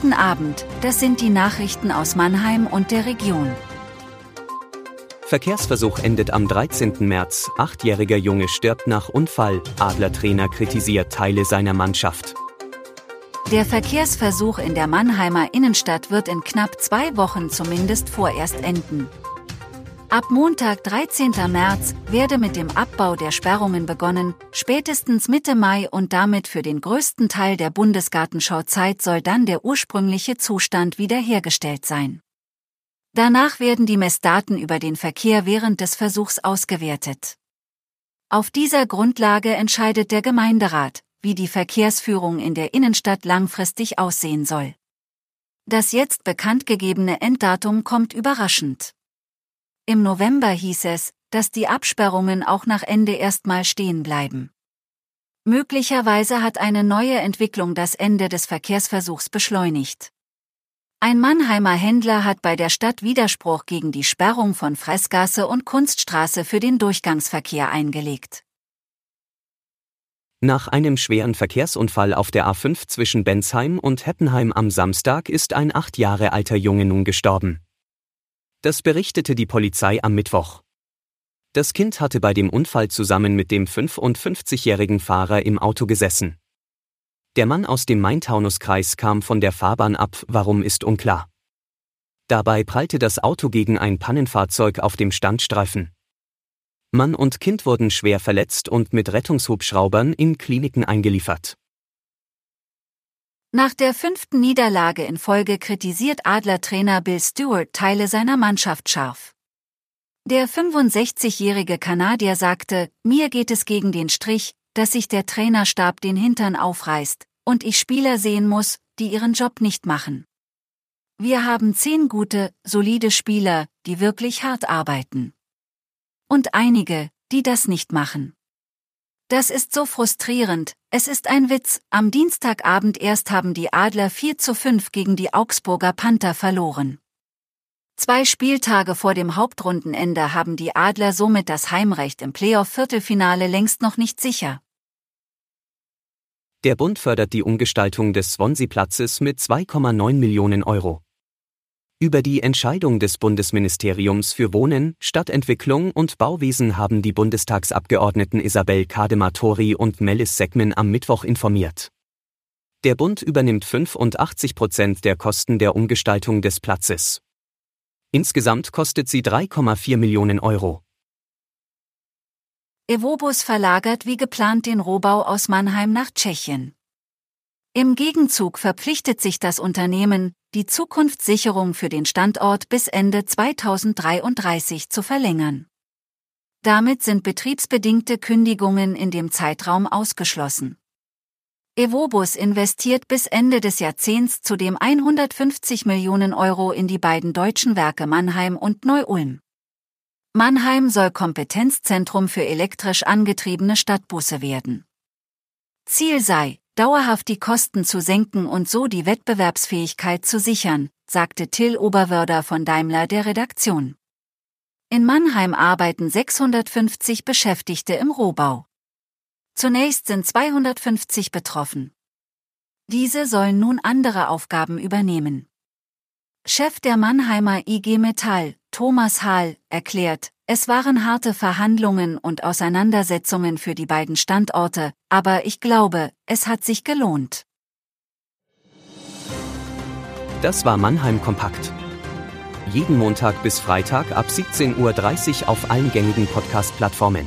Guten Abend, das sind die Nachrichten aus Mannheim und der Region. Verkehrsversuch endet am 13. März. Achtjähriger Junge stirbt nach Unfall. Adlertrainer kritisiert Teile seiner Mannschaft. Der Verkehrsversuch in der Mannheimer Innenstadt wird in knapp zwei Wochen zumindest vorerst enden. Ab Montag, 13. März, werde mit dem Abbau der Sperrungen begonnen, spätestens Mitte Mai und damit für den größten Teil der Bundesgartenschauzeit soll dann der ursprüngliche Zustand wiederhergestellt sein. Danach werden die Messdaten über den Verkehr während des Versuchs ausgewertet. Auf dieser Grundlage entscheidet der Gemeinderat, wie die Verkehrsführung in der Innenstadt langfristig aussehen soll. Das jetzt bekanntgegebene Enddatum kommt überraschend. Im November hieß es, dass die Absperrungen auch nach Ende erstmal stehen bleiben. Möglicherweise hat eine neue Entwicklung das Ende des Verkehrsversuchs beschleunigt. Ein Mannheimer Händler hat bei der Stadt Widerspruch gegen die Sperrung von Fressgasse und Kunststraße für den Durchgangsverkehr eingelegt. Nach einem schweren Verkehrsunfall auf der A5 zwischen Bensheim und Heppenheim am Samstag ist ein acht Jahre alter Junge nun gestorben. Das berichtete die Polizei am Mittwoch. Das Kind hatte bei dem Unfall zusammen mit dem 55-jährigen Fahrer im Auto gesessen. Der Mann aus dem Main-Taunus-Kreis kam von der Fahrbahn ab, warum ist unklar. Dabei prallte das Auto gegen ein Pannenfahrzeug auf dem Standstreifen. Mann und Kind wurden schwer verletzt und mit Rettungshubschraubern in Kliniken eingeliefert. Nach der fünften Niederlage in Folge kritisiert Adler-Trainer Bill Stewart Teile seiner Mannschaft scharf. Der 65-jährige Kanadier sagte, mir geht es gegen den Strich, dass sich der Trainerstab den Hintern aufreißt, und ich Spieler sehen muss, die ihren Job nicht machen. Wir haben zehn gute, solide Spieler, die wirklich hart arbeiten. Und einige, die das nicht machen. Das ist so frustrierend, es ist ein Witz, am Dienstagabend erst haben die Adler 4 zu 5 gegen die Augsburger Panther verloren. Zwei Spieltage vor dem Hauptrundenende haben die Adler somit das Heimrecht im Playoff-Viertelfinale längst noch nicht sicher. Der Bund fördert die Umgestaltung des Swansea-Platzes mit 2,9 Millionen Euro. Über die Entscheidung des Bundesministeriums für Wohnen, Stadtentwicklung und Bauwesen haben die Bundestagsabgeordneten Isabel Kadematori und Melis Segmen am Mittwoch informiert. Der Bund übernimmt 85 Prozent der Kosten der Umgestaltung des Platzes. Insgesamt kostet sie 3,4 Millionen Euro. Evobus verlagert wie geplant den Rohbau aus Mannheim nach Tschechien. Im Gegenzug verpflichtet sich das Unternehmen, die Zukunftssicherung für den Standort bis Ende 2033 zu verlängern. Damit sind betriebsbedingte Kündigungen in dem Zeitraum ausgeschlossen. Evobus investiert bis Ende des Jahrzehnts zudem 150 Millionen Euro in die beiden deutschen Werke Mannheim und Neu-Ulm. Mannheim soll Kompetenzzentrum für elektrisch angetriebene Stadtbusse werden. Ziel sei, dauerhaft die Kosten zu senken und so die Wettbewerbsfähigkeit zu sichern, sagte Till Oberwörder von Daimler der Redaktion. In Mannheim arbeiten 650 Beschäftigte im Rohbau. Zunächst sind 250 betroffen. Diese sollen nun andere Aufgaben übernehmen. Chef der Mannheimer IG Metall, Thomas Hahl, erklärt, es waren harte Verhandlungen und Auseinandersetzungen für die beiden Standorte, aber ich glaube, es hat sich gelohnt. Das war Mannheim Kompakt. Jeden Montag bis Freitag ab 17.30 Uhr auf allen gängigen Podcast-Plattformen.